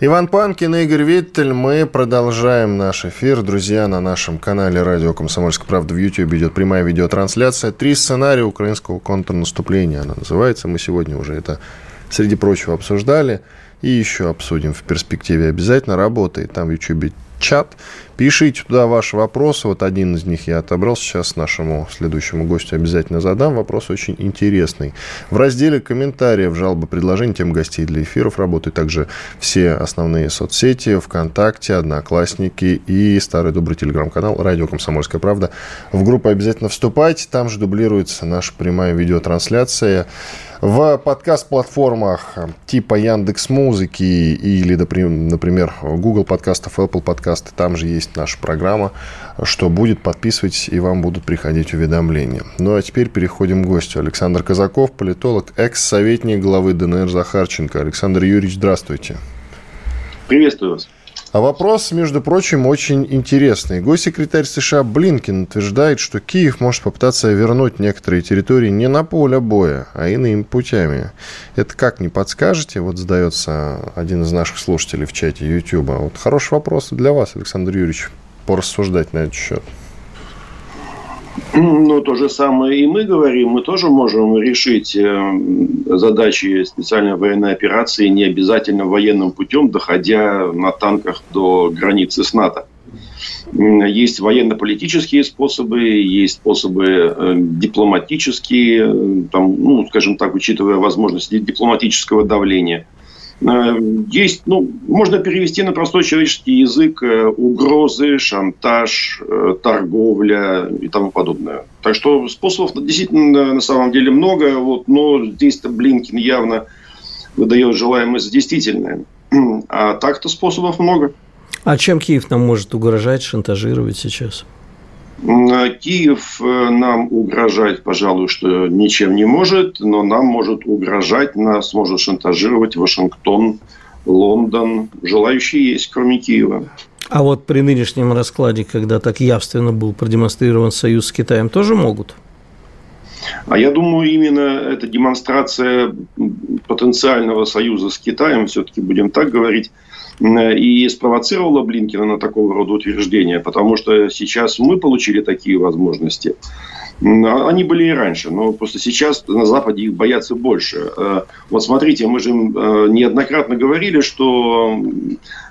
Иван Панкин и Игорь Виттель. Мы продолжаем наш эфир. Друзья, на нашем канале «Радио Комсомольская правда» в YouTube идет прямая видеотрансляция. Три сценария украинского контрнаступления она называется. Мы сегодня уже это, среди прочего, обсуждали. И еще обсудим в перспективе обязательно. Работает там в YouTube чат. Пишите туда ваши вопросы. Вот один из них я отобрал сейчас нашему следующему гостю. Обязательно задам. Вопрос очень интересный. В разделе комментариев, жалобы, предложения, тем гостей для эфиров работают также все основные соцсети, ВКонтакте, Одноклассники и старый добрый телеграм-канал «Радио Комсомольская правда». В группу обязательно вступайте. Там же дублируется наша прямая видеотрансляция. В подкаст-платформах типа Яндекс Музыки или, например, Google подкастов, Apple подкасты, там же есть наша программа. Что будет, подписывайтесь, и вам будут приходить уведомления. Ну а теперь переходим к гостю. Александр Казаков, политолог, экс-советник главы ДНР Захарченко. Александр Юрьевич, здравствуйте. Приветствую вас. А вопрос, между прочим, очень интересный. Госсекретарь США Блинкин утверждает, что Киев может попытаться вернуть некоторые территории не на поле боя, а иными путями. Это как, не подскажете? Вот задается один из наших слушателей в чате YouTube. Вот хороший вопрос для вас, Александр Юрьевич, порассуждать на этот счет. Ну, то же самое и мы говорим. Мы тоже можем решить э, задачи специальной военной операции не обязательно военным путем, доходя на танках до границы с НАТО. Есть военно-политические способы, есть способы э, дипломатические, э, там, ну, скажем так, учитывая возможности дипломатического давления – есть, ну, можно перевести на простой человеческий язык э, угрозы, шантаж, э, торговля и тому подобное. Так что способов действительно на самом деле много, вот, но здесь-то Блинкин явно выдает желаемое за действительное. А так-то способов много. А чем Киев нам может угрожать, шантажировать сейчас? Киев э, нам угрожать, пожалуй, что ничем не может, но нам может угрожать, нас может шантажировать Вашингтон, Лондон. Желающие есть, кроме Киева. А вот при нынешнем раскладе, когда так явственно был продемонстрирован союз с Китаем, тоже могут? А я думаю, именно эта демонстрация потенциального союза с Китаем, все-таки будем так говорить, и спровоцировала Блинкина на такого рода утверждения, потому что сейчас мы получили такие возможности. А они были и раньше, но просто сейчас на Западе их боятся больше. Э, вот смотрите, мы же э, неоднократно говорили, что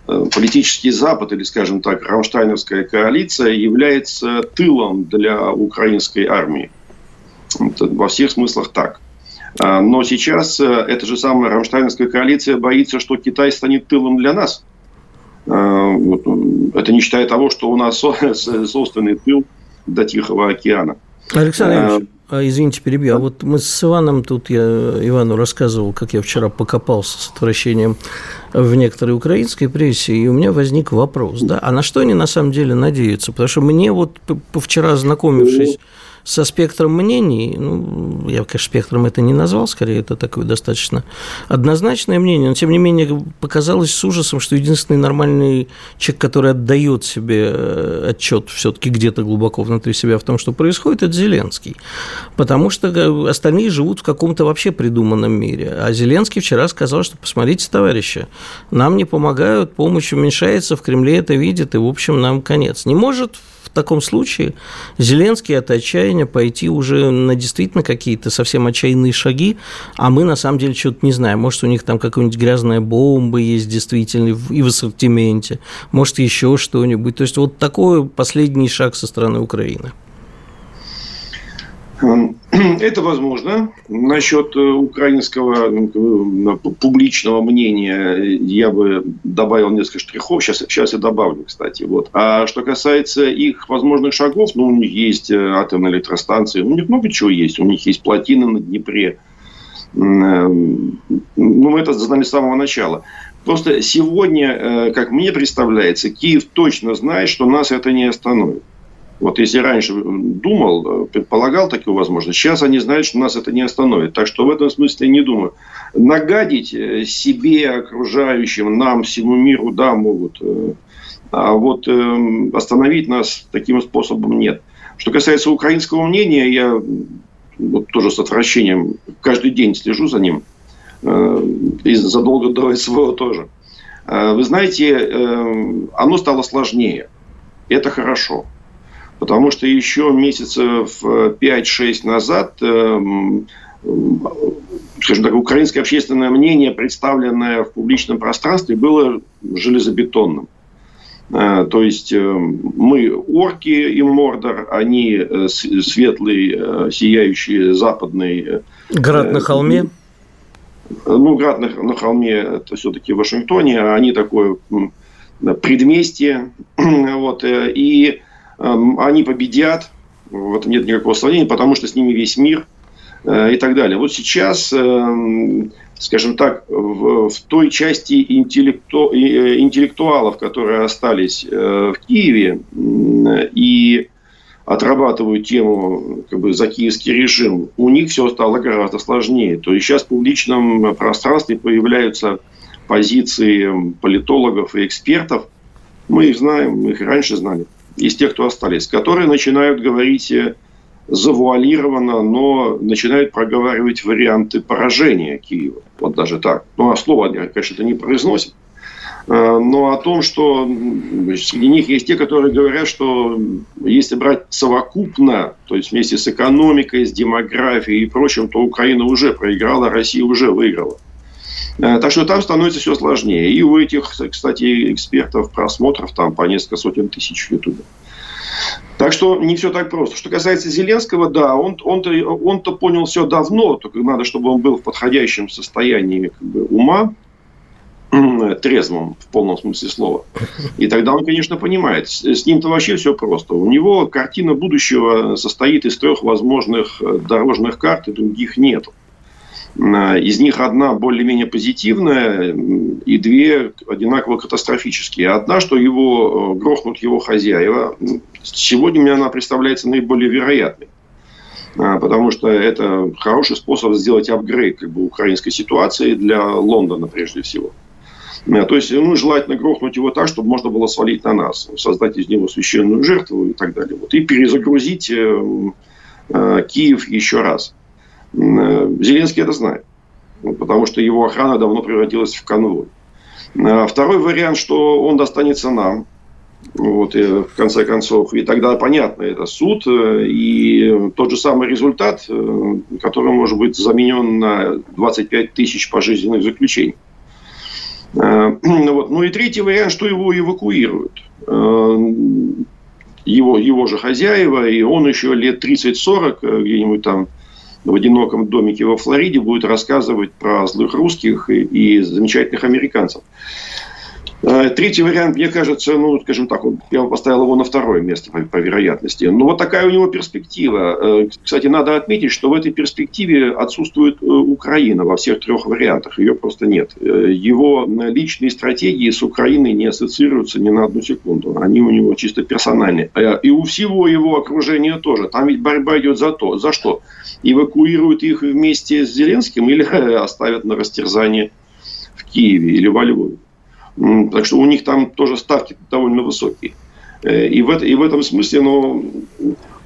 э, политический Запад, или, скажем так, Рамштайновская коалиция является тылом для украинской армии. Во всех смыслах так. А, но сейчас э, эта же самая Рамштайнская коалиция боится, что Китай станет тылом для нас. А, это не считая того, что у нас собственный тыл до Тихого океана. Александр а, Ильич, а, извините, перебью. А вот мы с Иваном, тут я Ивану рассказывал, как я вчера покопался с отвращением в некоторой украинской прессе, и у меня возник вопрос, да, а на что они на самом деле надеются? Потому что мне вот вчера знакомившись со спектром мнений, ну, я, конечно, спектром это не назвал, скорее это такое достаточно однозначное мнение, но, тем не менее, показалось с ужасом, что единственный нормальный человек, который отдает себе э, отчет все-таки где-то глубоко внутри себя в том, что происходит, это Зеленский. Потому что э, остальные живут в каком-то вообще придуманном мире. А Зеленский вчера сказал, что посмотрите, товарищи, нам не помогают, помощь уменьшается, в Кремле это видят, и, в общем, нам конец. Не может таком случае Зеленский от отчаяния пойти уже на действительно какие-то совсем отчаянные шаги, а мы на самом деле что-то не знаем. Может, у них там какая-нибудь грязная бомба есть действительно и в ассортименте, может, еще что-нибудь. То есть вот такой последний шаг со стороны Украины. Это возможно. Насчет э, украинского э, публичного мнения я бы добавил несколько штрихов. Сейчас, сейчас я добавлю, кстати. Вот. А что касается их возможных шагов, ну, у них есть э, атомные электростанции, у них много чего есть. У них есть плотины на Днепре. ну, это знали с самого начала. Просто сегодня, как мне представляется, Киев точно знает, что нас это не остановит. Вот если раньше думал, предполагал такую возможность, сейчас они знают, что нас это не остановит. Так что в этом смысле не думаю. Нагадить э, себе, окружающим, нам, всему миру, да, могут. Э, а вот э, остановить нас таким способом нет. Что касается украинского мнения, я вот тоже с отвращением каждый день слежу за ним. И задолго до СВО тоже. Вы знаете, оно стало сложнее. Это хорошо. Потому что еще месяцев 5-6 назад, эм, скажем так, украинское общественное мнение, представленное в публичном пространстве, было железобетонным. Э, то есть э, мы орки и Мордор, они э, светлый, сияющий западный... Град на холме? Ну, град на, на холме это все-таки в Вашингтоне, а они такое предместье. Вот, и они победят, в этом нет никакого сомнения, потому что с ними весь мир э, и так далее. Вот сейчас, эм, скажем так, в, в той части интеллекту, э, интеллектуалов, которые остались э, в Киеве и отрабатывают тему как бы, за киевский режим, у них все стало гораздо сложнее. То есть сейчас в публичном пространстве появляются позиции политологов и экспертов. Мы их знаем, мы их раньше знали из тех, кто остались, которые начинают говорить э, завуалированно, но начинают проговаривать варианты поражения Киева. Вот даже так. Ну, а слово, конечно, это не произносят. Э, но о том, что среди них есть те, которые говорят, что если брать совокупно, то есть вместе с экономикой, с демографией и прочим, то Украина уже проиграла, Россия уже выиграла. Э, так что там становится все сложнее. И у этих, кстати, экспертов просмотров там по несколько сотен тысяч в Ютубе. Так что не все так просто. Что касается Зеленского, да, он, он-то, он-то понял все давно, только надо, чтобы он был в подходящем состоянии как бы, ума, трезвым в полном смысле слова. И тогда он, конечно, понимает. С ним-то вообще все просто. У него картина будущего состоит из трех возможных э, дорожных карт, и других нету. Э, из них одна более-менее позитивная и две одинаково катастрофические. Одна, что его э, грохнут его хозяева. Сегодня мне она представляется наиболее вероятной. Э, потому что это хороший способ сделать апгрейд как бы, украинской ситуации для Лондона прежде всего. То есть, ну, желательно грохнуть его так, чтобы можно было свалить на нас, создать из него священную жертву и так далее. Вот, и перезагрузить э, э, Киев еще раз. Э, Зеленский это знает, потому что его охрана давно превратилась в конвой. Э, второй вариант, что он достанется нам, вот, и в конце концов. И тогда понятно, это суд э, и тот же самый результат, который может быть заменен на 25 тысяч пожизненных заключений. Вот. Ну и третий вариант, что его эвакуируют. Его, его же хозяева, и он еще лет 30-40 где-нибудь там в одиноком домике во Флориде будет рассказывать про злых русских и, и замечательных американцев. Э, третий вариант, мне кажется, ну, скажем так, я поставил его на второе место по, по вероятности. Но вот такая у него перспектива. Э, кстати, надо отметить, что в этой перспективе отсутствует э, Украина во всех трех вариантах. Ее просто нет. Его личные стратегии с Украиной не ассоциируются ни на одну секунду. Они у него чисто персональные. И у всего его окружения тоже. Там ведь борьба идет за то. За что? Эвакуируют их вместе с Зеленским или оставят на растерзание в Киеве или во Львове. Так что у них там тоже ставки довольно высокие. Э, и в, это, и в этом смысле, но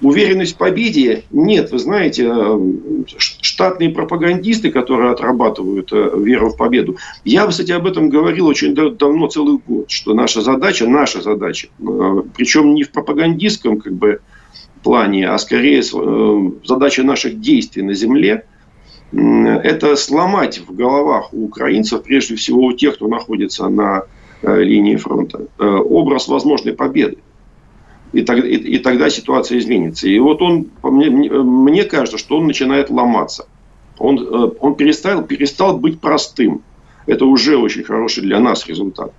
уверенность в победе нет. Вы знаете, э, штатные пропагандисты, которые отрабатывают э, веру в победу. Я, кстати, об этом говорил очень давно, целый год, что наша задача, наша задача, причем не в пропагандистском как бы, плане, а скорее задача наших действий на земле – это сломать в головах у украинцев, прежде всего у тех, кто находится на э, линии фронта, э, образ возможной победы. И, так, и, и тогда ситуация изменится. И вот он, мне, мне кажется, что он начинает ломаться. Он, э, он перестал, перестал быть простым. Это уже очень хороший для нас результат.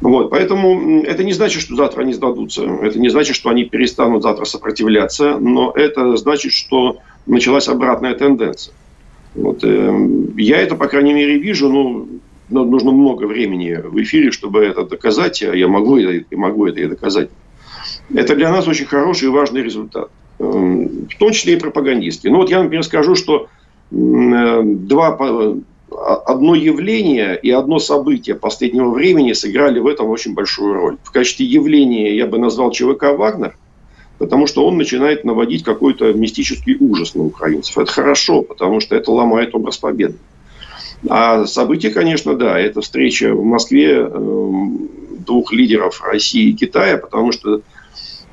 Вот, поэтому это не значит, что завтра они сдадутся. Это не значит, что они перестанут завтра сопротивляться. Но это значит, что началась обратная тенденция. Вот, э, я это, по крайней мере, вижу, но ну, нужно много времени в эфире, чтобы это доказать, а я могу это, могу это и доказать. Это для нас очень хороший и важный результат. Э, в том числе и пропагандистский. Ну, вот я, например, скажу, что э, два, одно явление и одно событие последнего времени сыграли в этом очень большую роль. В качестве явления я бы назвал ЧВК «Вагнер», потому что он начинает наводить какой-то мистический ужас на украинцев. Это хорошо, потому что это ломает образ победы. А событие, конечно, да, это встреча в Москве эм, двух лидеров России и Китая, потому что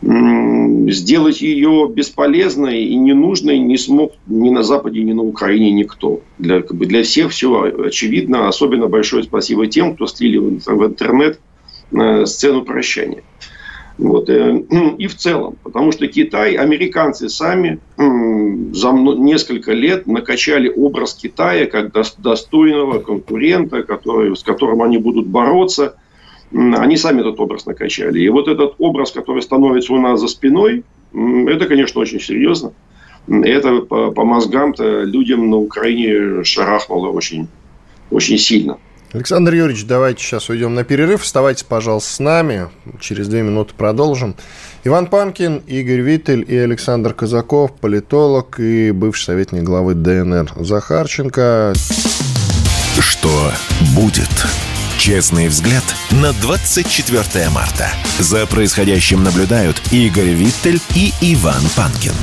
сделать ее бесполезной и ненужной не смог ни на Западе, ни на Украине никто. Для, как бы для всех все очевидно. Особенно большое спасибо тем, кто слили в интернет э, сцену прощания. Вот. Э, и в целом, потому что Китай, американцы сами за несколько лет накачали образ Китая как достойного конкурента, который, с которым они будут бороться. Они сами этот образ накачали. И вот этот образ, который становится у нас за спиной, это, конечно, очень серьезно. Это по, по мозгам-то людям на Украине шарахнуло очень, очень сильно. Александр Юрьевич, давайте сейчас уйдем на перерыв. Оставайтесь, пожалуйста, с нами. Через две минуты продолжим. Иван Панкин, Игорь Виттель и Александр Казаков, политолог и бывший советник главы ДНР Захарченко. Что будет? Честный взгляд на 24 марта. За происходящим наблюдают Игорь Виттель и Иван Панкин.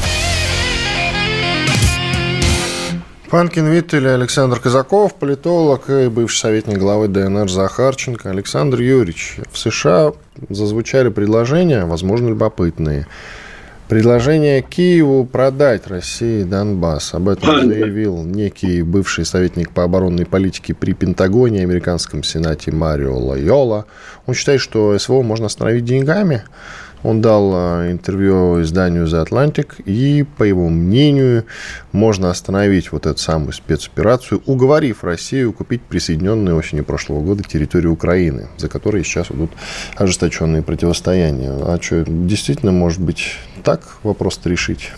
Панкин Виттель, Александр Казаков, политолог и бывший советник главы ДНР Захарченко. Александр Юрьевич, в США зазвучали предложения, возможно, любопытные. Предложение Киеву продать России Донбасс. Об этом заявил некий бывший советник по оборонной политике при Пентагоне, американском сенате Марио Лайола. Он считает, что СВО можно остановить деньгами. Он дал а, интервью изданию The Atlantic, и, по его мнению, можно остановить вот эту самую спецоперацию, уговорив Россию купить присоединенные осенью прошлого года территорию Украины, за которой сейчас идут ожесточенные противостояния. А что, действительно, может быть, так вопрос-то решить?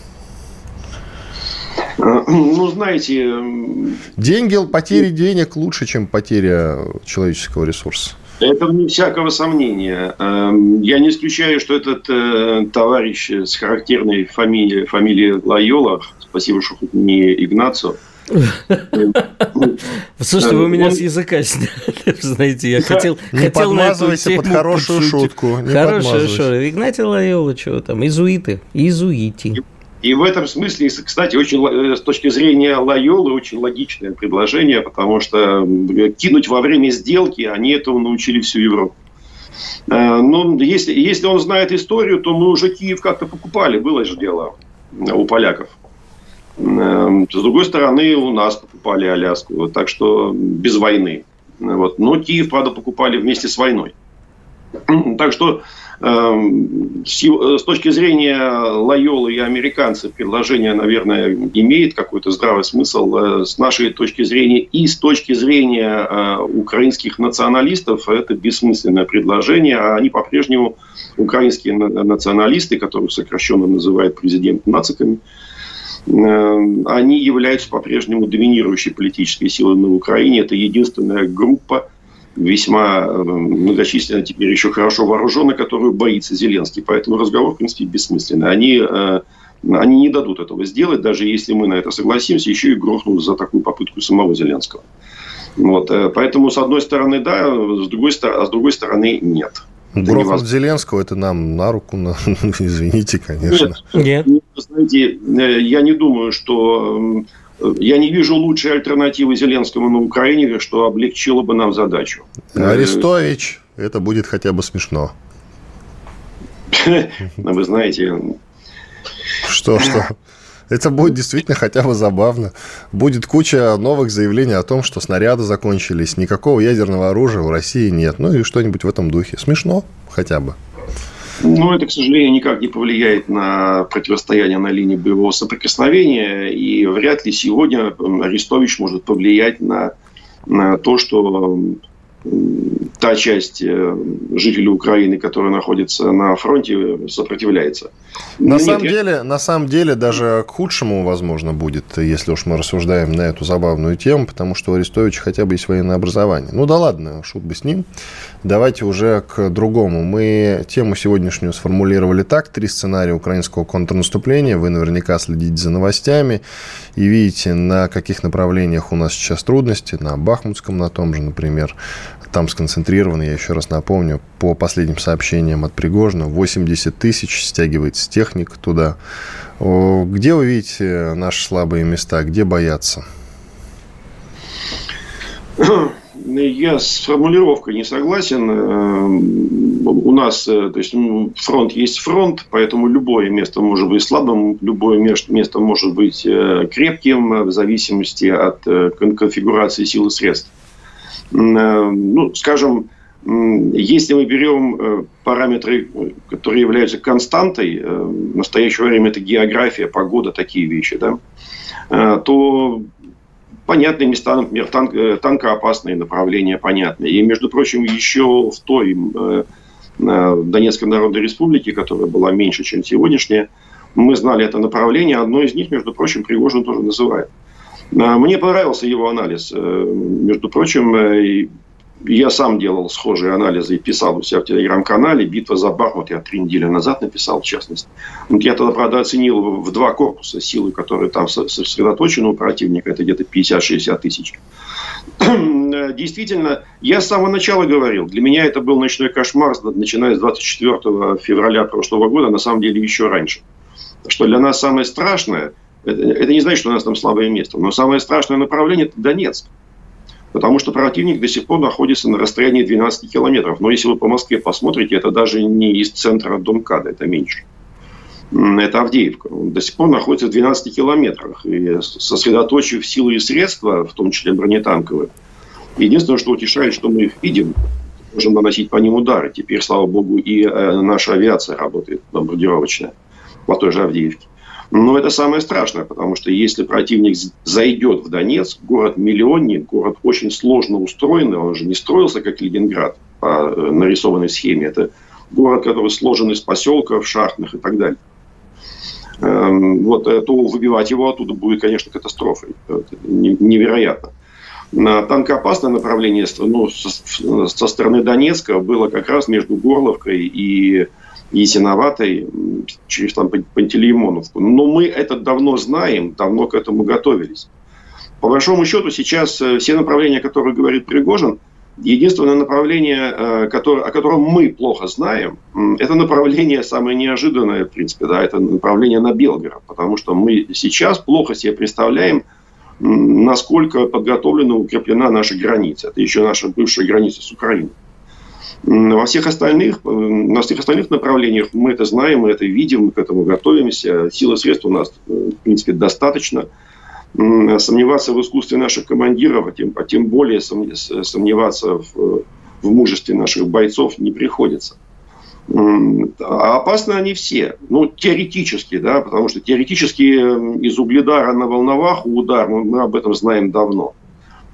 Ну, знаете... Деньги, потери денег лучше, чем потеря человеческого ресурса. Это вне всякого сомнения. Эм, я не исключаю, что этот э, товарищ с характерной фамилией, фамилией Лайола, спасибо, что хоть не Игнацио, Слушайте, вы меня с языка сняли, знаете, я хотел, не тему под хорошую шутку. Хорошая шутка. Игнатий Лайола, чего там, изуиты, изуити. И в этом смысле, кстати, очень, э, с точки зрения Лайолы, очень логичное предложение, потому что кинуть во время сделки, они этого научили всю Европу. Э, Но ну, если, если он знает историю, то мы уже Киев как-то покупали, было же дело у поляков. Э, с другой стороны, у нас покупали Аляску, так что без войны. Вот. Но Киев, правда, покупали вместе с войной. Так что э, с точки зрения Лайолы и американцев предложение, наверное, имеет какой-то здравый смысл. Э, с нашей точки зрения и с точки зрения э, украинских националистов это бессмысленное предложение. А они по-прежнему, украинские националисты, которых сокращенно называют президент нациками, они являются по-прежнему доминирующей политической силой на Украине. Это единственная группа, весьма э, многочисленно теперь еще хорошо вооруженный, которую боится Зеленский. Поэтому разговор, в принципе, бессмысленный. Они, э, они не дадут этого сделать, даже если мы на это согласимся, еще и грохнут за такую попытку самого Зеленского. Вот. Э, поэтому, с одной стороны, да, с другой, а с другой стороны, нет. Грохнуть Зеленского это нам на руку, на... извините, конечно. Нет. Нет. Знаете, я не думаю, что я не вижу лучшей альтернативы Зеленскому на Украине, что облегчило бы нам задачу. Арестович, это будет хотя бы смешно. Ну, вы знаете... Что, что? Это будет действительно хотя бы забавно. Будет куча новых заявлений о том, что снаряды закончились, никакого ядерного оружия в России нет. Ну и что-нибудь в этом духе. Смешно хотя бы. Ну, это, к сожалению, никак не повлияет на противостояние на линии боевого соприкосновения. И вряд ли сегодня Арестович может повлиять на, на то, что та часть э, жителей Украины, которая находится на фронте, сопротивляется. На, Нет, самом, я... деле, на самом деле, даже к худшему, возможно, будет, если уж мы рассуждаем на эту забавную тему, потому что у Арестовича хотя бы есть военное образование. Ну да ладно, шут бы с ним. Давайте уже к другому. Мы тему сегодняшнюю сформулировали так. Три сценария украинского контрнаступления. Вы наверняка следите за новостями и видите, на каких направлениях у нас сейчас трудности. На Бахмутском, на том же, например. Там сконцентрированы, я еще раз напомню, по последним сообщениям от Пригожина, 80 тысяч стягивается техник туда. Где вы видите наши слабые места, где бояться? Я с формулировкой не согласен. Э, у нас, э, то есть, фронт есть фронт, поэтому любое место может быть слабым, любое место может быть э, крепким в зависимости от конфигурации сил и средств. Ну, скажем, если мы берем параметры, которые являются константой, в настоящее время это география, погода, такие вещи, да, то понятные места, например, танк, э, танкоопасные направления понятны. И, между прочим, еще в той э, э, Донецкой Народной Республике, которая была меньше, чем сегодняшняя, мы знали это направление. Одно из них, между прочим, Пригожин тоже называет. Мне понравился его анализ. Между прочим, я сам делал схожие анализы и писал у себя в телеграм-канале. Битва за Бахмут я три недели назад написал, в частности. Вот я тогда, правда, оценил в два корпуса силы, которые там сосредоточены у противника. Это где-то 50-60 тысяч. Действительно, я с самого начала говорил, для меня это был ночной кошмар, начиная с 24 февраля прошлого года, на самом деле еще раньше. Что для нас самое страшное, это, это не значит, что у нас там слабое место, но самое страшное направление – это Донецк. Потому что противник до сих пор находится на расстоянии 12 километров. Но если вы по Москве посмотрите, это даже не из центра Домкада, это меньше. Это Авдеевка. Он до сих пор находится в 12 километрах. И сосредоточив силы и средства, в том числе бронетанковые, единственное, что утешает, что мы их видим, можем наносить по ним удары. Теперь, слава богу, и э, наша авиация работает бомбардировочная по той же Авдеевке. Но это самое страшное, потому что если противник зайдет в Донецк, город-миллионник, город очень сложно устроенный, он же не строился как Ленинград по э, нарисованной схеме. Это город, который сложен из поселков, шахтных и так далее. Эм, вот, э, то выбивать его оттуда будет, конечно, катастрофой. Это невероятно. На танкоопасное направление ну, со стороны Донецка было как раз между Горловкой и Ясиноватой через там, Пантелеймоновку. Но мы это давно знаем, давно к этому готовились. По большому счету сейчас э, все направления, о которых говорит Пригожин, единственное направление, э, которое, о котором мы плохо знаем, это направление самое неожиданное, в принципе, да, это направление на Белгород. Потому что мы сейчас плохо себе представляем, насколько подготовлена, укреплена наша граница. Это еще наша бывшая граница с Украиной. Во всех остальных, э, на всех остальных направлениях мы это знаем, мы это видим, мы к этому готовимся. Силы средств у нас, э, в принципе, достаточно. Сомневаться в искусстве наших командиров, а тем, а тем более сомневаться в, в мужестве наших бойцов не приходится. А опасны они все. Ну, теоретически, да, потому что теоретически из Угледара на Волноваху удар, мы, мы об этом знаем давно.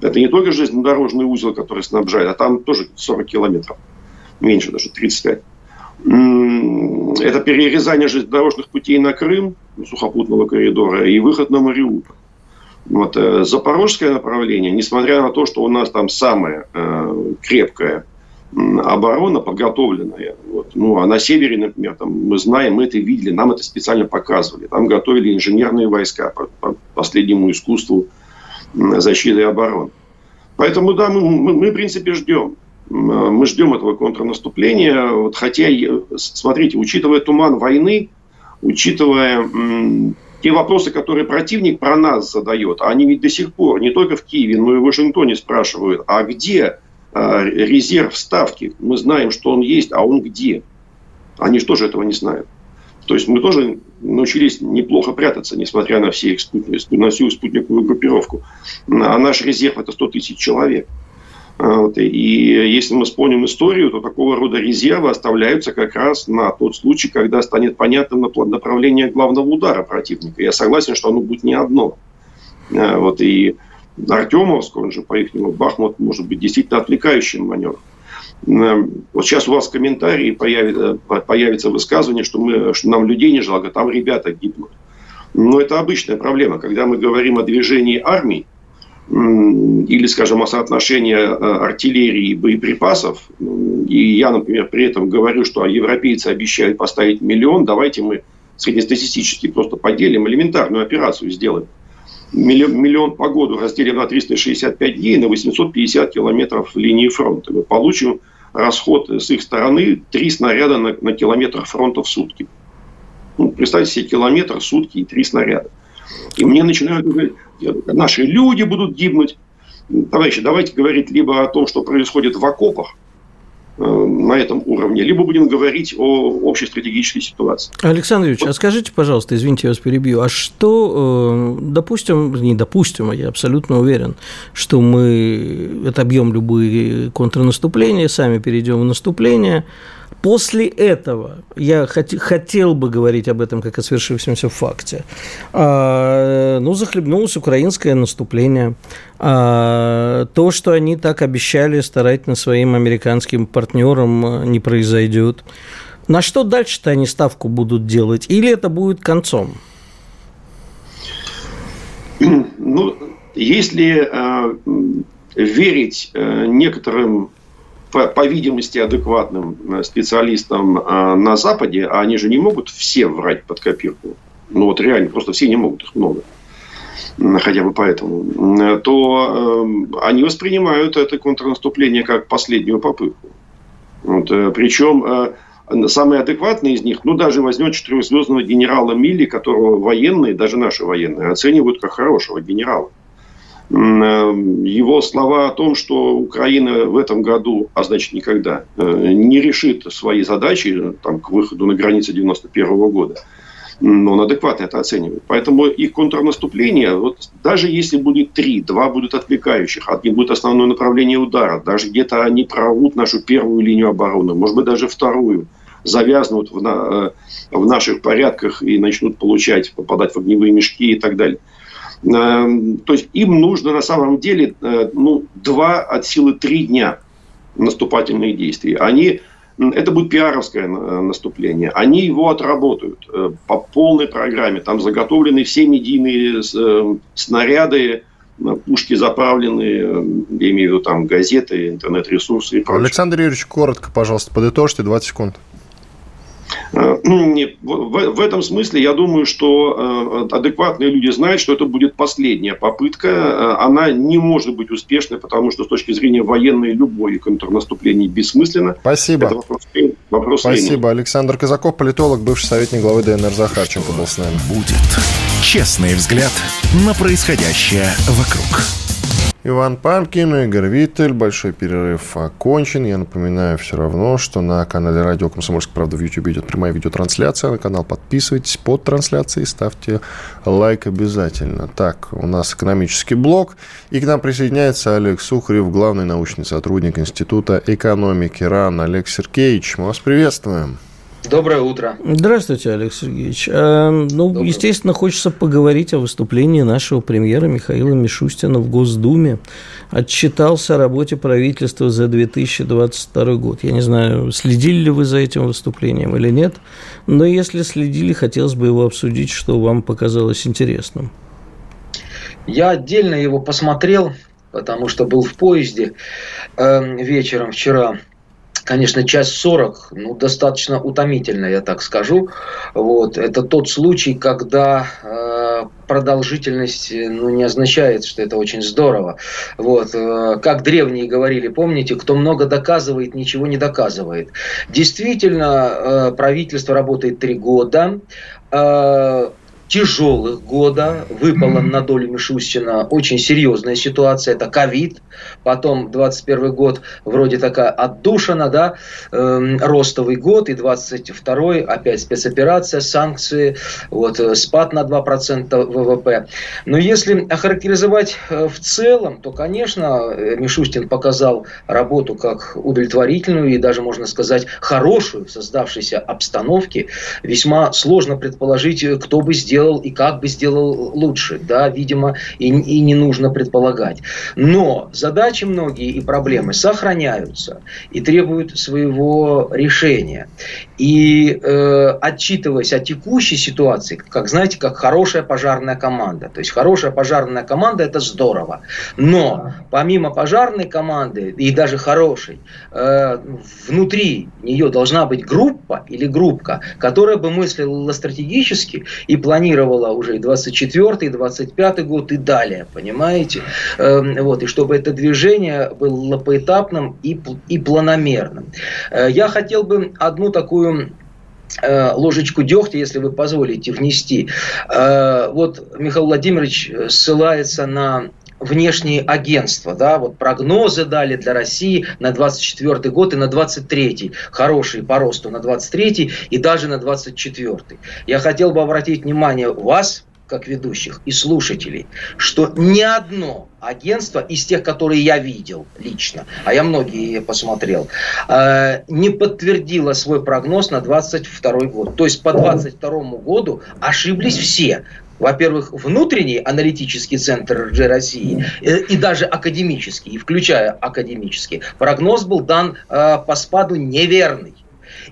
Это не только железнодорожный узел, который снабжает, а там тоже 40 километров меньше даже, 35. Это перерезание железнодорожных путей на Крым, сухопутного коридора, и выход на Мариуполь. Вот, э, запорожское направление, несмотря на то, что у нас там самая э, крепкая оборона подготовленная. Вот. Ну, а на севере, например, там, мы знаем, мы это видели, нам это специально показывали. Там готовили инженерные войска по, по последнему искусству защиты и обороны. Поэтому, да, мы, мы, мы в принципе, ждем. Мы ждем этого контрнаступления. Вот, хотя, смотрите, учитывая туман войны, учитывая те вопросы, которые противник про нас задает, они ведь до сих пор не только в Киеве, но и в Вашингтоне спрашивают, а где а, резерв ставки? Мы знаем, что он есть, а он где? Они же тоже этого не знают. То есть мы тоже научились неплохо прятаться, несмотря на, все их спутник, на всю спутниковую группировку. А наш резерв – это 100 тысяч человек. А, вот. И если мы вспомним историю, то такого рода резервы оставляются как раз на тот случай, когда станет понятно направление главного удара противника. Я согласен, что оно будет не одно. А, вот. И Артемовск, он же по-ихнему Бахмут, может быть действительно отвлекающим маневром. Вот сейчас у вас в комментарии появится, появится высказывание, что, мы, что нам людей не жалко, там ребята гибнут. Но это обычная проблема. Когда мы говорим о движении армии, или, скажем, о соотношении э, артиллерии и боеприпасов, и я, например, при этом говорю, что европейцы обещают поставить миллион, давайте мы среднестатистически просто поделим, элементарную операцию сделаем. Миллион, миллион по году разделим на 365 дней на 850 километров линии фронта. Мы получим расход с их стороны 3 снаряда на, на километр фронта в сутки. Ну, представьте себе километр, сутки и 3 снаряда. И мне начинают говорить, наши люди будут гибнуть. Товарищи, давайте говорить либо о том, что происходит в окопах, э, на этом уровне, либо будем говорить о общей стратегической ситуации. Александр Юрьевич, вот. а скажите, пожалуйста, извините, я вас перебью, а что, э, допустим, не допустим, а я абсолютно уверен, что мы отобьем любые контрнаступления, сами перейдем в наступление, После этого я хот- хотел бы говорить об этом как о свершившемся факте. А, ну, захлебнулось украинское наступление. А, то, что они так обещали старательно своим американским партнерам, не произойдет. На что дальше-то они ставку будут делать? Или это будет концом? Ну, если э, верить э, некоторым по, по видимости, адекватным э, специалистам э, на Западе, а они же не могут все врать под копирку. Ну вот реально, просто все не могут, их много. Хотя бы поэтому. То э, они воспринимают это контрнаступление как последнюю попытку. Вот, э, причем э, самый адекватный из них, ну, даже возьмет четырехзвездного генерала Милли, которого военные, даже наши военные, оценивают как хорошего генерала. Эм, его слова о том, что Украина в этом году, а значит никогда, э, не решит свои задачи там, к выходу на границы 91 года, но он адекватно это оценивает. Поэтому их контрнаступление, вот, даже если будет три, два будут отвлекающих, один будет основное направление удара, даже где-то они прорвут нашу первую линию обороны, может быть, даже вторую, завязнут в, на, э, в наших порядках и начнут получать, попадать в огневые мешки и так далее – то есть им нужно на самом деле э, ну, два от силы три дня наступательных действий. Они, это будет пиаровское э, наступление. Они его отработают э, по полной программе. Там заготовлены все медийные снаряды, пушки заправлены, я имею в виду там газеты, интернет-ресурсы и прочее. Александр Юрьевич, коротко, пожалуйста, подытожьте 20 секунд. Э, в этом смысле я думаю, что э, адекватные люди знают, что это будет последняя попытка. Э, она не может быть успешной, потому что с точки зрения военной любое контрнаступление бессмысленно. Спасибо. Это вопрос, вопрос Спасибо. Времени. Александр Казаков, политолог, бывший советник главы ДНР Захарченко был с нами. Будет честный взгляд на происходящее вокруг. Иван Панкин, Игорь Виттель. Большой перерыв окончен. Я напоминаю все равно, что на канале Радио Комсомольская правда в YouTube идет прямая видеотрансляция. На канал подписывайтесь под трансляцией, ставьте лайк обязательно. Так, у нас экономический блок. И к нам присоединяется Олег Сухарев, главный научный сотрудник Института экономики РАН. Олег Сергеевич, мы вас приветствуем. Доброе утро. Здравствуйте, Олег Сергеевич. А, ну, Доброе. естественно, хочется поговорить о выступлении нашего премьера Михаила Мишустина в Госдуме. Отчитался о работе правительства за 2022 год. Я не знаю, следили ли вы за этим выступлением или нет, но если следили, хотелось бы его обсудить, что вам показалось интересным. Я отдельно его посмотрел, потому что был в поезде э, вечером вчера конечно, часть 40, ну, достаточно утомительно, я так скажу. Вот. Это тот случай, когда э, продолжительность ну, не означает, что это очень здорово. Вот. Э, как древние говорили, помните, кто много доказывает, ничего не доказывает. Действительно, э, правительство работает три года. Э, тяжелых года выпала на долю Мишустина очень серьезная ситуация. Это ковид, потом 21 год вроде такая отдушина, да, э, ростовый год, и 22 опять спецоперация, санкции, вот, э, спад на 2% ВВП. Но если охарактеризовать э, в целом, то, конечно, э, Мишустин показал работу как удовлетворительную и даже, можно сказать, хорошую в создавшейся обстановке. Весьма сложно предположить, кто бы сделал сделал и как бы сделал лучше, да, видимо, и, и не нужно предполагать. Но задачи многие и проблемы сохраняются и требуют своего решения. И э, отчитываясь о текущей ситуации, как знаете, как хорошая пожарная команда. То есть хорошая пожарная команда это здорово. Но помимо пожарной команды и даже хорошей, э, внутри нее должна быть группа или группка, которая бы мыслила стратегически и планировала уже и 24 и 25 год и далее, понимаете? Э, вот, и чтобы это движение было поэтапным и, и планомерным. Э, я хотел бы одну такую э, ложечку дегтя, если вы позволите, внести. Э, вот Михаил Владимирович ссылается на внешние агентства, да, вот прогнозы дали для России на 24 год и на 23 хорошие по росту на 23 и даже на 24 Я хотел бы обратить внимание вас, как ведущих и слушателей, что ни одно агентство из тех, которые я видел лично, а я многие посмотрел, э, не подтвердило свой прогноз на 22 год. То есть по 22 году ошиблись все во-первых, внутренний аналитический центр РЖ России э, и даже академический, включая академический, прогноз был дан э, по спаду неверный.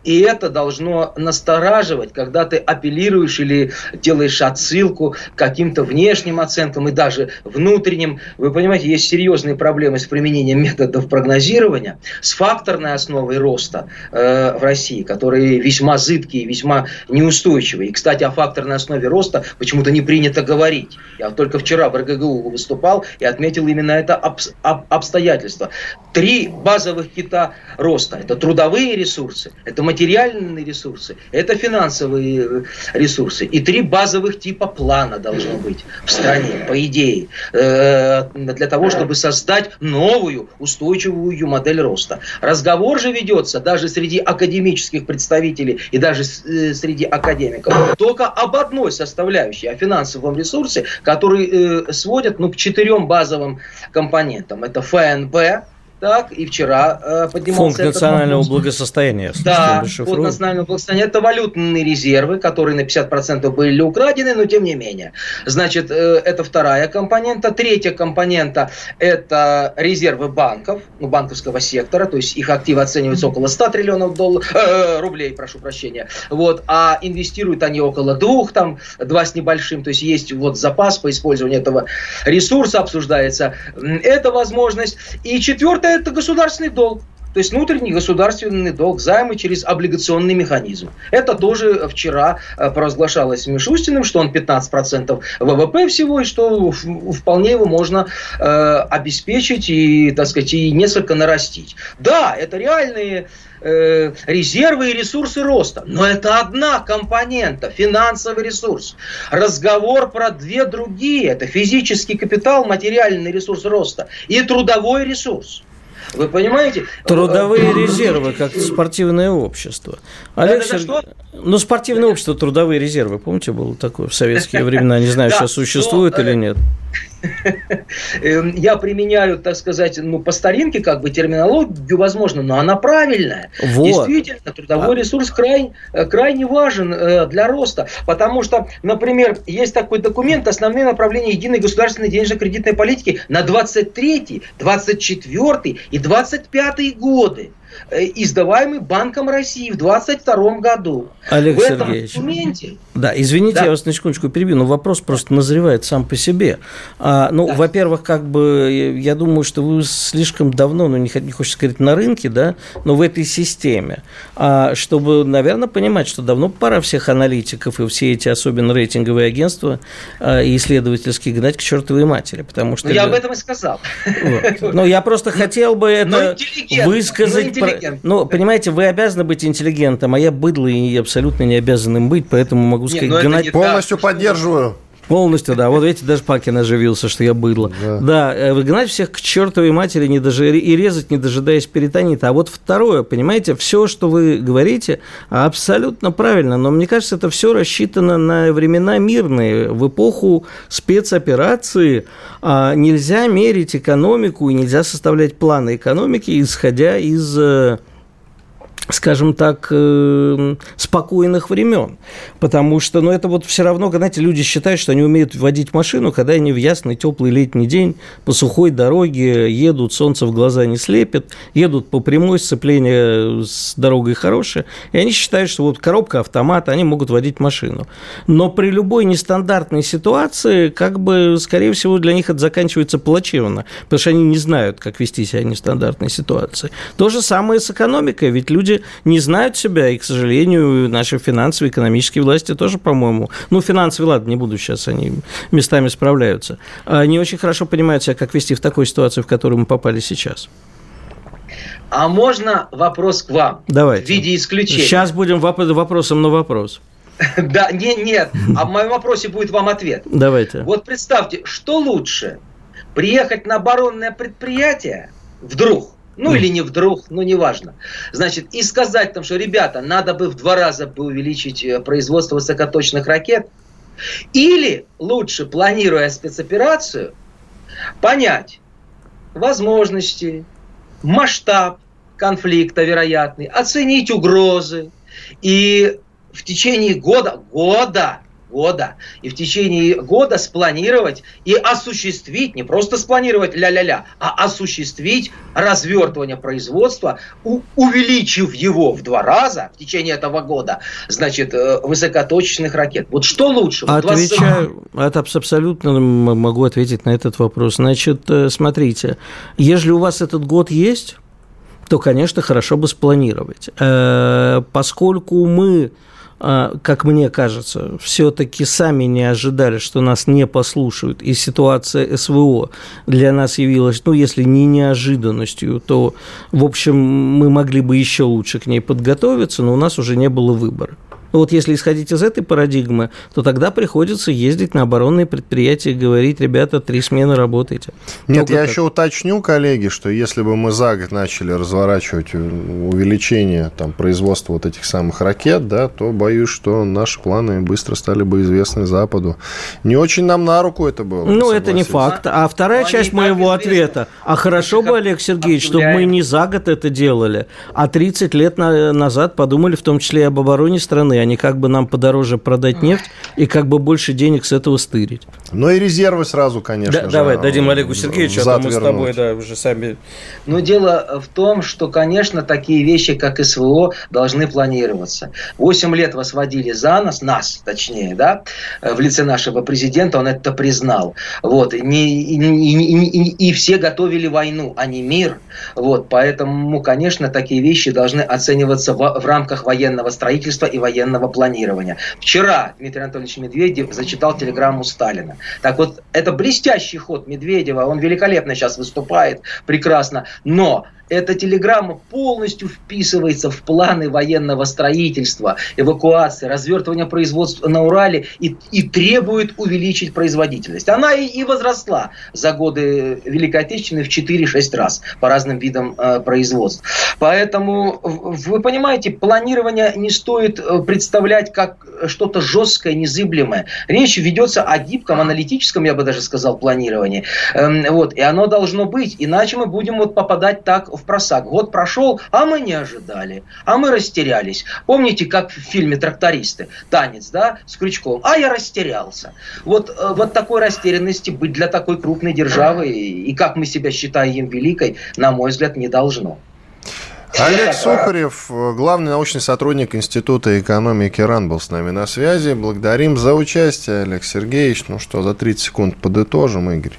И это должно настораживать, когда ты апеллируешь или делаешь отсылку к каким-то внешним оценкам и даже внутренним. Вы понимаете, есть серьезные проблемы с применением методов прогнозирования, с факторной основой роста э, в России, которые весьма зыбкие, весьма неустойчивые. И, кстати, о факторной основе роста почему-то не принято говорить. Я только вчера в РГГУ выступал и отметил именно это об, об, обстоятельство. Три базовых кита роста – это трудовые ресурсы, это материальные ресурсы, это финансовые ресурсы. И три базовых типа плана должно быть в стране, по идее, э, для того, чтобы создать новую устойчивую модель роста. Разговор же ведется даже среди академических представителей и даже э, среди академиков только об одной составляющей, о финансовом ресурсе, который э, сводят ну, к четырем базовым компонентам. Это ФНБ, так, и вчера э, поднимался Фонд национального вопрос. благосостояния. Да, фонд национального благосостояния – это валютные резервы, которые на 50% были украдены, но тем не менее. Значит, э, это вторая компонента. Третья компонента – это резервы банков, ну, банковского сектора, то есть их активы оцениваются около 100 триллионов долларов, э, рублей, прошу прощения. Вот, а инвестируют они около двух, там, два с небольшим, то есть есть вот запас по использованию этого ресурса, обсуждается эта возможность. И четвертое это, государственный долг. То есть внутренний государственный долг, займы через облигационный механизм. Это тоже вчера э, провозглашалось Мишустиным, что он 15% ВВП всего, и что вполне его можно э, обеспечить и, так сказать, и несколько нарастить. Да, это реальные э, резервы и ресурсы роста. Но это одна компонента, финансовый ресурс. Разговор про две другие. Это физический капитал, материальный ресурс роста и трудовой ресурс. Вы понимаете? Трудовые резервы, как спортивное общество. Олег да, Серг... Ну, спортивное общество, трудовые резервы, помните, было такое в советские времена, не знаю, сейчас существует или нет. Эм, я применяю, так сказать, ну, по старинке, как бы, терминологию, возможно, но она правильная. Вот. Действительно, трудовой а. ресурс крайне, э, крайне важен э, для роста, потому что, например, есть такой документ «Основные направления единой государственной денежно-кредитной политики на 23, 24 и 25 годы». Э, издаваемый Банком России в 2022 году. Олег в этом Сергеевич, документе... Да, извините, да. я вас на секундочку перебью, но вопрос просто назревает сам по себе. А, ну, да. во-первых, как бы, я думаю, что вы слишком давно, ну, не, не хочется сказать на рынке, да, но в этой системе, а, чтобы, наверное, понимать, что давно пора всех аналитиков и все эти, особенно рейтинговые агентства а, и исследовательские гнать к чертовой матери, потому что... Ну, я об этом и сказал. Вот. Ну, я просто хотел бы это высказать интеллигент. Ну, понимаете, вы обязаны быть интеллигентом, а я быдло и абсолютно не обязан им быть, поэтому могу сказать, Нет, гнать... Полностью поддерживаю. Полностью, да. Вот видите, даже Пакин оживился, что я быдло. Да. да, э, выгнать всех к чертовой матери не даже, и резать, не дожидаясь перитонита. А вот второе, понимаете, все, что вы говорите, абсолютно правильно. Но мне кажется, это все рассчитано на времена мирные. В эпоху спецоперации а, нельзя мерить экономику и нельзя составлять планы экономики, исходя из э, скажем так, э, спокойных времен. Потому что, ну, это вот все равно, знаете, люди считают, что они умеют водить машину, когда они в ясный, теплый летний день по сухой дороге едут, солнце в глаза не слепит, едут по прямой, сцепление с дорогой хорошее, и они считают, что вот коробка автомата, они могут водить машину. Но при любой нестандартной ситуации, как бы, скорее всего, для них это заканчивается плачевно, потому что они не знают, как вести себя в нестандартной ситуации. То же самое с экономикой, ведь люди не знают себя, и, к сожалению, наши финансовые, экономические власти тоже, по-моему, ну, финансовые, ладно, не буду сейчас, они местами справляются, не очень хорошо понимают себя, как вести в такой ситуации, в которую мы попали сейчас. А можно вопрос к вам? Давайте. В виде исключения. Сейчас будем вопросом на вопрос. Да, нет, нет. А в моем вопросе будет вам ответ. Давайте. Вот представьте, что лучше? Приехать на оборонное предприятие вдруг ну или не вдруг, ну неважно. Значит, и сказать там, что, ребята, надо бы в два раза бы увеличить э, производство высокоточных ракет. Или лучше, планируя спецоперацию, понять возможности, масштаб конфликта вероятный, оценить угрозы. И в течение года, года года. И в течение года спланировать и осуществить, не просто спланировать ля-ля-ля, а осуществить развертывание производства, увеличив его в два раза в течение этого года, значит, э, высокоточных ракет. Вот что лучше? Отвечаю, это абсолютно могу ответить на этот вопрос. Значит, э, смотрите, если у вас этот год есть, то, конечно, хорошо бы спланировать. Э, поскольку мы а, как мне кажется, все-таки сами не ожидали, что нас не послушают, и ситуация СВО для нас явилась, ну, если не неожиданностью, то, в общем, мы могли бы еще лучше к ней подготовиться, но у нас уже не было выбора. Ну, вот если исходить из этой парадигмы, то тогда приходится ездить на оборонные предприятия и говорить, ребята, три смены работайте. Нет, Только я так. еще уточню, коллеги, что если бы мы за год начали разворачивать увеличение там, производства вот этих самых ракет, да, то боюсь, что наши планы быстро стали бы известны Западу. Не очень нам на руку это было. Ну, это не факт. А вторая Но часть моего ответа. А хорошо бы, Олег Сергеевич, чтобы мы не за год это делали, а 30 лет назад подумали в том числе и об обороне страны, они как бы нам подороже продать нефть и как бы больше денег с этого стырить. Ну и резервы сразу, конечно да, же. Давай, дадим Олегу Сергеевичу, а то мы с тобой, да, уже сами... Но дело в том, что, конечно, такие вещи, как СВО, должны планироваться. Восемь лет вас водили за нас, нас, точнее, да, в лице нашего президента, он это признал. Вот, и, и, и, и, и все готовили войну, а не мир. Вот, поэтому, конечно, такие вещи должны оцениваться в, в рамках военного строительства и военного военного планирования. Вчера Дмитрий Анатольевич Медведев зачитал телеграмму Сталина. Так вот, это блестящий ход Медведева, он великолепно сейчас выступает, прекрасно, но эта телеграмма полностью вписывается в планы военного строительства, эвакуации, развертывания производства на Урале и, и требует увеличить производительность. Она и, и возросла за годы Великой Отечественной в 4-6 раз по разным видам э, производств. Поэтому, вы понимаете, планирование не стоит э, представлять как что-то жесткое, незыблемое. Речь ведется о гибком, аналитическом, я бы даже сказал, планировании. Эм, вот, и оно должно быть, иначе мы будем вот попадать так в просак. Год прошел, а мы не ожидали, а мы растерялись. Помните, как в фильме «Трактористы» танец, да, с крючком? А я растерялся. Вот, э, вот такой растерянности быть для такой крупной державы, и как мы себя считаем великой, на мой взгляд, не должно. Олег Сухарев, главный научный сотрудник Института экономики РАН был с нами на связи. Благодарим за участие, Олег Сергеевич. Ну что, за 30 секунд подытожим, Игорь.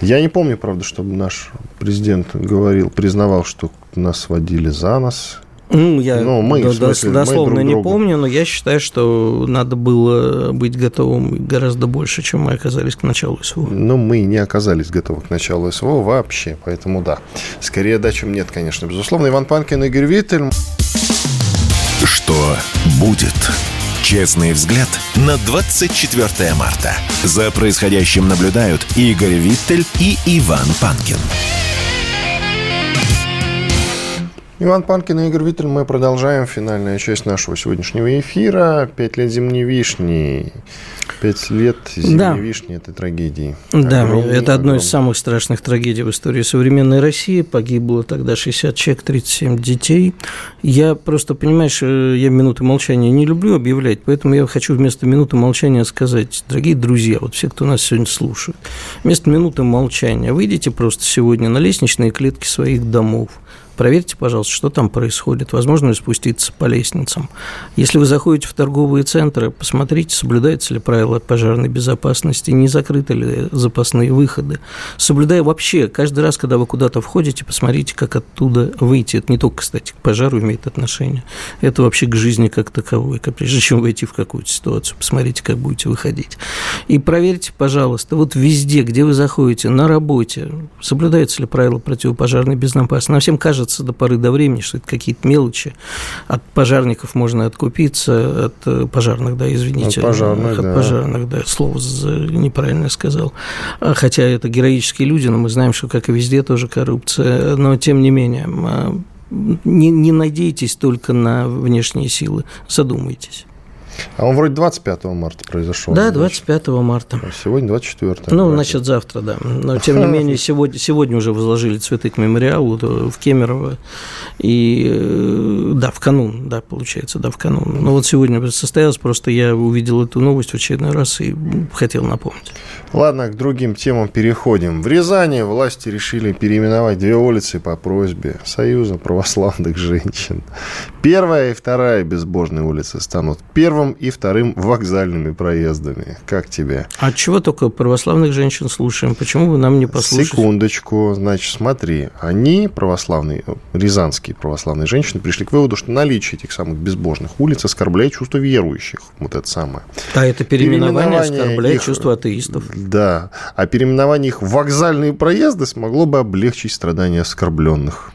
Я не помню, правда, чтобы наш президент говорил, признавал, что нас водили за нас, ну, я ну, мы, до, смысле, дословно мы друг не другу. помню, но я считаю, что надо было быть готовым гораздо больше, чем мы оказались к началу СВО. Ну, мы не оказались готовы к началу СВО вообще, поэтому да. Скорее да, чем нет, конечно. Безусловно, Иван Панкин, Игорь Виттель. Что будет? Честный взгляд на 24 марта. За происходящим наблюдают Игорь Виттель и Иван Панкин. Иван Панкин и Игорь Виттель. Мы продолжаем финальная часть нашего сегодняшнего эфира. Пять лет зимней вишни. Пять лет зимней да. вишни – это трагедии. Да, огромные, это одно из самых страшных трагедий в истории современной России. Погибло тогда 60 человек, 37 детей. Я просто, понимаешь, э, я минуты молчания не люблю объявлять, поэтому я хочу вместо минуты молчания сказать, дорогие друзья, вот все, кто нас сегодня слушает, вместо минуты молчания выйдите просто сегодня на лестничные клетки своих домов – Проверьте, пожалуйста, что там происходит. Возможно, спуститься по лестницам. Если вы заходите в торговые центры, посмотрите, соблюдаются ли правила пожарной безопасности, не закрыты ли запасные выходы. Соблюдая вообще, каждый раз, когда вы куда-то входите, посмотрите, как оттуда выйти. Это не только, кстати, к пожару имеет отношение. Это вообще к жизни как таковой. Прежде чем войти в какую-то ситуацию, посмотрите, как будете выходить. И проверьте, пожалуйста, вот везде, где вы заходите, на работе, соблюдаются ли правила противопожарной безопасности. Нам всем кажется, кажется до поры до времени, что это какие-то мелочи. От пожарников можно откупиться, от э, пожарных, да, извините. От пожарных, от да. пожарных, да, слово неправильно сказал. А, хотя это героические люди, но мы знаем, что, как и везде, тоже коррупция. Но, тем не менее, а, не, не надейтесь только на внешние силы, задумайтесь. А он вроде 25 марта произошел. Да, 25 значит. марта. А сегодня 24. Ну, марта. значит, завтра, да. Но, тем не менее, сегодня, сегодня уже возложили цветы к мемориалу в Кемерово. И, э, да, в канун, да, получается, да, в канун. Но вот сегодня состоялось, просто я увидел эту новость в очередной раз и хотел напомнить. Ладно, к другим темам переходим. В Рязани власти решили переименовать две улицы по просьбе Союза православных женщин. Первая и вторая безбожные улицы станут первым и вторым вокзальными проездами. Как тебе? А чего только православных женщин слушаем? Почему вы нам не послушаете? Секундочку. Значит, смотри. Они, православные, рязанские православные женщины, пришли к выводу, что наличие этих самых безбожных улиц оскорбляет чувство верующих. Вот это самое. А это переименование, переименование оскорбляет их... чувство атеистов. Да. А переименование их в вокзальные проезды смогло бы облегчить страдания оскорбленных.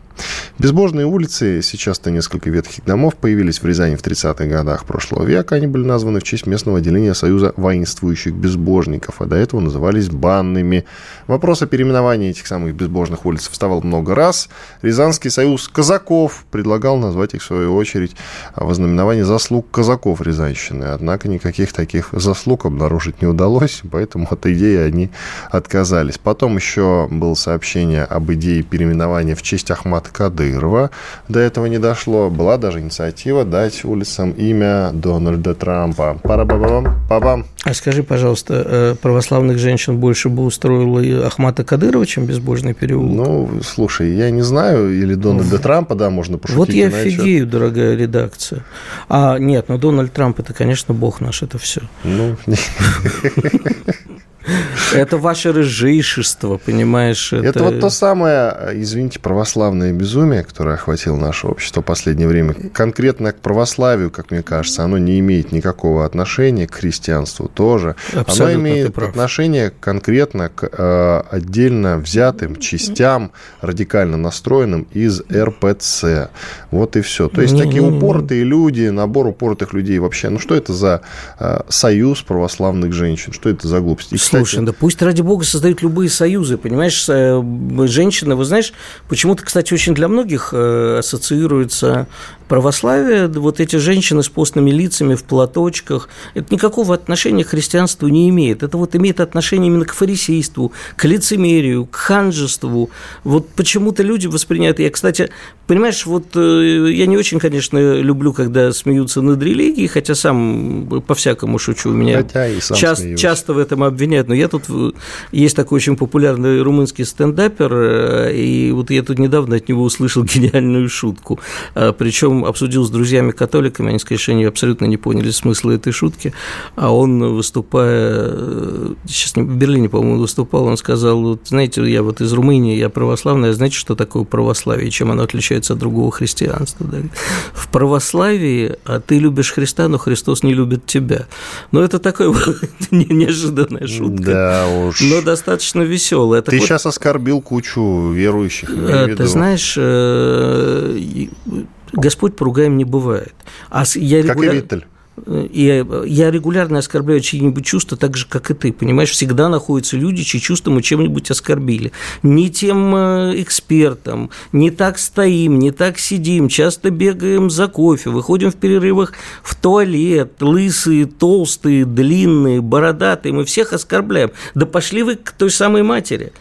Безбожные улицы, сейчас-то несколько ветхих домов, появились в Рязани в 30-х годах прошлого века. Они были названы в честь местного отделения Союза воинствующих безбожников, а до этого назывались банными. Вопрос о переименовании этих самых безбожных улиц вставал много раз. Рязанский союз казаков предлагал назвать их, в свою очередь, во знаменование заслуг казаков Рязанщины. Однако никаких таких заслуг обнаружить не удалось, поэтому от идеи они отказались. Потом еще было сообщение об идее переименования в честь Ахмата Кадырова. До этого не дошло. Была даже инициатива дать улицам имя Дональда Трампа. Пара-бабам, бабам. А скажи, пожалуйста, э, православных женщин больше бы устроило Ахмата Кадырова, чем безбожный переулок? Ну, слушай, я не знаю, или Дональда Трампа, да, можно пошутить. Вот я офигею, дорогая редакция. А, нет, ну Дональд Трамп, это, конечно, бог наш, это все. Ну, Это ваше рыжейшество, понимаешь? Это... это вот то самое, извините, православное безумие, которое охватило наше общество в последнее время. Конкретно к православию, как мне кажется, оно не имеет никакого отношения к христианству тоже. Абсолютно оно имеет отношение конкретно к э, отдельно взятым частям, радикально настроенным из РПЦ. Вот и все. То есть такие упоротые люди, набор упоротых людей вообще. Ну что это за э, союз православных женщин? Что это за Слушай, да пусть ради бога создают любые союзы, понимаешь, э, женщины, вы знаешь, почему-то, кстати, очень для многих э, ассоциируется православие, вот эти женщины с постными лицами в платочках, это никакого отношения к христианству не имеет. Это вот имеет отношение именно к фарисейству, к лицемерию, к ханжеству. Вот почему-то люди воспринимают... Я, кстати, понимаешь, вот э, я не очень, конечно, люблю, когда смеются над религией, хотя сам по-всякому шучу. Меня хотя и сам часто, часто в этом обвиняют. Но я тут... Э, есть такой очень популярный румынский стендапер, э, и вот я тут недавно от него услышал гениальную шутку. Причем обсудил с друзьями-католиками, они сказали, что они абсолютно не поняли смысла этой шутки, а он, выступая, сейчас в Берлине, по-моему, выступал, он сказал, вот, знаете, я вот из Румынии, я православный, а знаете, что такое православие, чем оно отличается от другого христианства? Да? В православии а ты любишь Христа, но Христос не любит тебя. Но это такая неожиданная шутка. Да уж. Но достаточно веселая. Ты вот, сейчас оскорбил кучу верующих. Э, ты знаешь, э, Господь поругаем не бывает. А я регуляр... Как и Виттель. И я регулярно оскорбляю чьи-нибудь чувства так же, как и ты. Понимаешь, всегда находятся люди, чьи чувства мы чем-нибудь оскорбили. Не тем э, экспертам, не так стоим, не так сидим, часто бегаем за кофе, выходим в перерывах в туалет, лысые, толстые, длинные, бородатые, мы всех оскорбляем. Да пошли вы к той самой матери.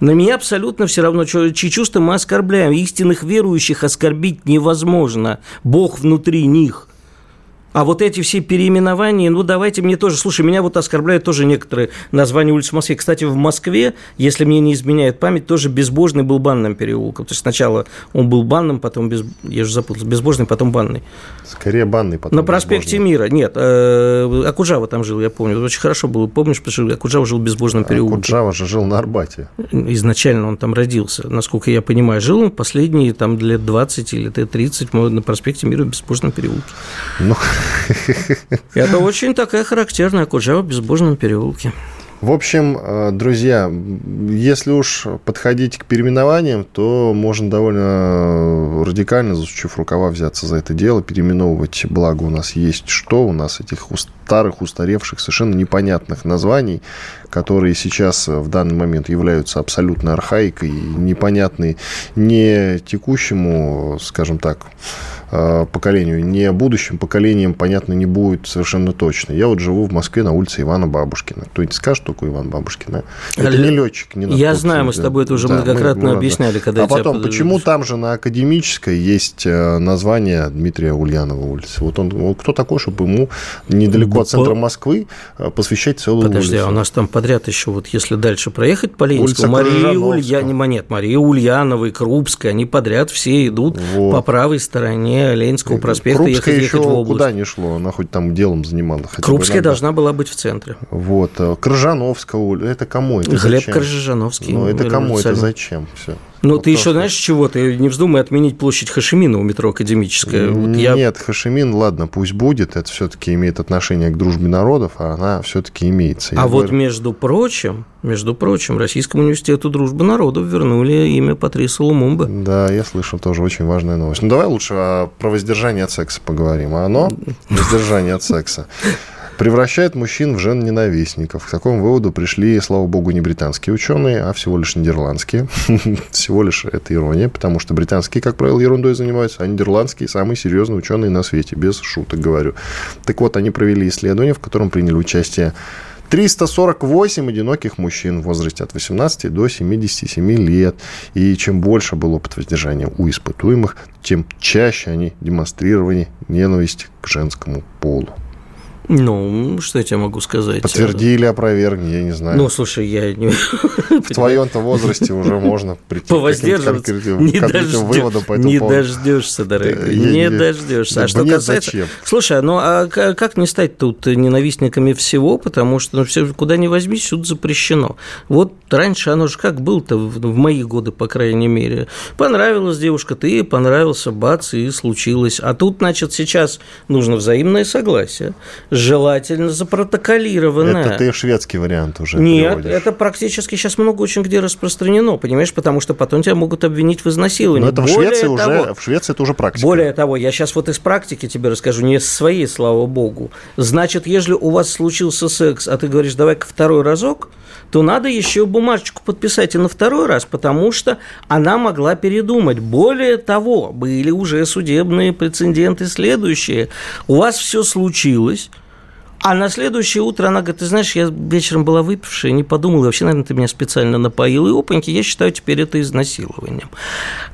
На меня абсолютно все равно, чьи чувства мы оскорбляем. Истинных верующих оскорбить невозможно. Бог внутри них. А вот эти все переименования, ну, давайте мне тоже... Слушай, меня вот оскорбляют тоже некоторые названия улиц в Москве. Кстати, в Москве, если мне не изменяет память, тоже Безбожный был банным переулком. То есть сначала он был банным, потом... Без... Я же запутался. Безбожный, потом банный. Скорее банный, потом На проспекте безбожный. Мира. Нет, э, Акуджава там жил, я помню. Очень хорошо было. Помнишь, потому что Акуджава жил в Безбожном переулке. Акуджава же жил на Арбате. Изначально он там родился. Насколько я понимаю, жил он последние там лет 20 или 30 на проспекте Мира в Безбожном переулке. Ну, это очень такая характерная Куджава в безбожном переулке. В общем, э, друзья, если уж подходить к переименованиям, то можно довольно радикально, засучив рукава, взяться за это дело, переименовывать, благо у нас есть что, у нас этих старых, устаревших, совершенно непонятных названий, которые сейчас в данный момент являются абсолютно архаикой, непонятны не текущему, скажем так, Э, поколению, не будущим поколением, понятно, не будет совершенно точно. Я вот живу в Москве на улице Ивана Бабушкина. Кто-нибудь скажет, такой Иван Бабушкина? Это Л... не летчик, не Я знаю, мы с тобой это уже да, многократно мы, объясняли. Когда а потом, тебя... почему там же на Академической есть э, название Дмитрия Ульянова улицы? Вот он, вот кто такой, чтобы ему недалеко от центра Москвы э, посвящать целую Подожди, улицу? а у нас там подряд еще, вот если дальше проехать по Ленинскому, Мария Ульянова, нет, Мария Ульянова Крупская, они подряд все идут вот. по правой стороне Ленинского проспекта Крупская ехать, еще ехать в область. куда не шло, она хоть там делом занималась. Крупская должна была быть в центре. Вот. Э, Крыжановская улица, это кому это Глеб зачем? Крыжановский. Ну, это кому это зачем? Все. Ну, ты еще знаешь чего? Ты не вздумай отменить площадь Хашимина у метро Академическая. Вот я... Нет, Хашимин, ладно, пусть будет, это все-таки имеет отношение к дружбе народов, а она все-таки имеется. Я а говорю... вот, между прочим, между прочим, Российскому университету дружбы народов вернули имя Патриса Лумумбы. Да, я слышал, тоже очень важная новость. Ну, давай лучше про воздержание от секса поговорим. А оно, воздержание от секса превращает мужчин в жен-ненавистников. К такому выводу пришли, слава богу, не британские ученые, а всего лишь нидерландские. всего лишь это ирония, потому что британские, как правило, ерундой занимаются, а нидерландские самые серьезные ученые на свете, без шуток говорю. Так вот, они провели исследование, в котором приняли участие 348 одиноких мужчин в возрасте от 18 до 77 лет. И чем больше был опыт воздержания у испытуемых, тем чаще они демонстрировали ненависть к женскому полу. Ну, что я тебе могу сказать? Подтверди или опровергни, я не знаю. Ну, слушай, я не... В твоем-то возрасте уже можно прийти к конкретным, не конкретным выводам по этому Не дождешься, дорогой, не дождешься. А что касается... Слушай, ну а как не стать тут ненавистниками всего, потому что ну, все, куда ни возьми, сюда запрещено. Вот раньше оно же как было-то в мои годы, по крайней мере. Понравилась девушка, ты понравился, бац, и случилось. А тут, значит, сейчас нужно взаимное согласие желательно запротоколированное. Это ты шведский вариант уже Нет, приводишь. это практически сейчас много очень где распространено, понимаешь, потому что потом тебя могут обвинить в изнасиловании. Но это в Швеции, того, уже, в Швеции это уже практика. Более того, я сейчас вот из практики тебе расскажу, не из своей, слава богу. Значит, если у вас случился секс, а ты говоришь, давай-ка второй разок, то надо еще бумажечку подписать и на второй раз, потому что она могла передумать. Более того, были уже судебные прецеденты следующие. У вас все случилось, а на следующее утро она говорит, ты знаешь, я вечером была выпившая, не подумала, вообще, наверное, ты меня специально напоил, и опаньки, я считаю теперь это изнасилованием.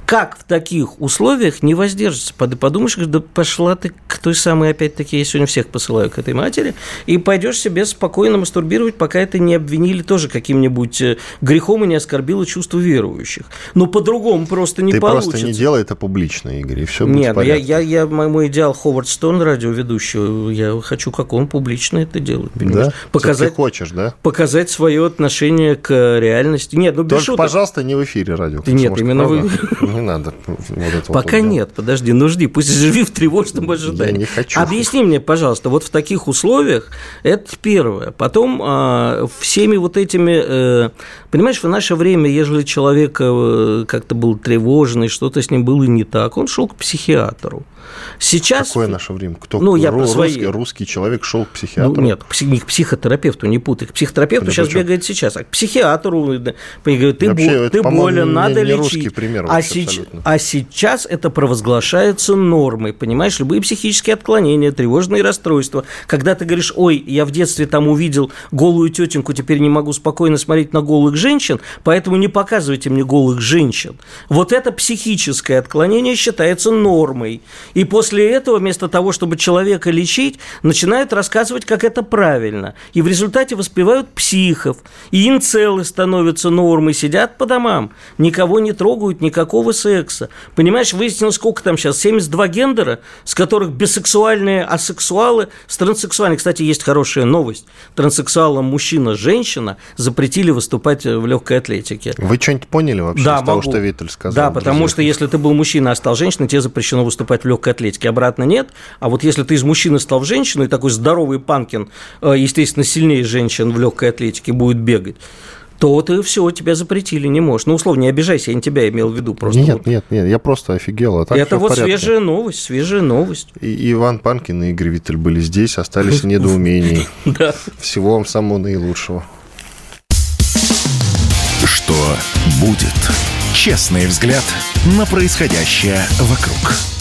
Как в таких условиях не воздержаться? Подумаешь, да пошла ты к той самой, опять-таки, я сегодня всех посылаю к этой матери, и пойдешь себе спокойно мастурбировать, пока это не обвинили тоже каким-нибудь э, грехом и не оскорбило чувство верующих. Но по-другому просто не ты получится. Ты просто не делай это публично, Игорь, и все будет Нет, ну я, я, я, мой идеал Ховард Стоун, радиоведущий, я хочу как он публично публично это делают, понимаешь? Да? Показать, хочешь, да? Показать свое отношение к реальности. Нет, ну без Только, шуток. пожалуйста, не в эфире радио. Нет, именно правда? вы- Не надо. вот Пока вот, да. нет, подожди, ну жди, пусть живи в тревожном ожидании. не хочу. Объясни мне, пожалуйста, вот в таких условиях, это первое. Потом а, всеми вот этими, э, понимаешь, в наше время, ежели человек э, как-то был тревожный, что-то с ним было не так, он шел к психиатру. Сейчас... Какое наше время? Кто? Ну, я про Ру- свои. русский, русский человек шел к Ну, психиатру. нет, к пси- не к психотерапевту, не путай. К психотерапевту Да сейчас почему? бегает сейчас, а к психиатру да, говорят, ты, Вообще, бо- это, ты болен, не- надо не лечить. русский пример а, сеч- а сейчас это провозглашается нормой, понимаешь? Любые психические отклонения, тревожные расстройства. Когда ты говоришь, ой, я в детстве там увидел голую тетеньку, теперь не могу спокойно смотреть на голых женщин, поэтому не показывайте мне голых женщин. Вот это психическое отклонение считается нормой. И после этого, вместо того, чтобы человека лечить, начинают рассказывать, как это правильно. И в результате воспевают психов. И инцелы становятся нормой, сидят по домам, никого не трогают, никакого секса. Понимаешь, выяснилось, сколько там сейчас? 72 гендера, с которых бисексуальные, асексуалы, с транссексуальными. Кстати, есть хорошая новость. Транссексуалам мужчина-женщина запретили выступать в легкой атлетике. Вы что-нибудь поняли вообще Да, из того, могу. что Виттель сказал? Да, потому друзья? что если ты был мужчина, а стал женщиной, тебе запрещено выступать в легкой атлетике. Обратно нет. А вот если ты из мужчины стал в женщину, и такой здоровый панкин, э, естественно, сильнее женщин в легкой атлетике будет бегать, то ты все, тебя запретили, не можешь. Ну, условно, не обижайся, я не тебя имел в виду просто. Нет, вот. нет, нет, я просто офигел. А так Это вот свежая новость, свежая новость. И Иван Панкин и Игорь Виттель были здесь, остались в недоумении. Да. Всего вам самого наилучшего. Что будет? Честный взгляд на происходящее вокруг.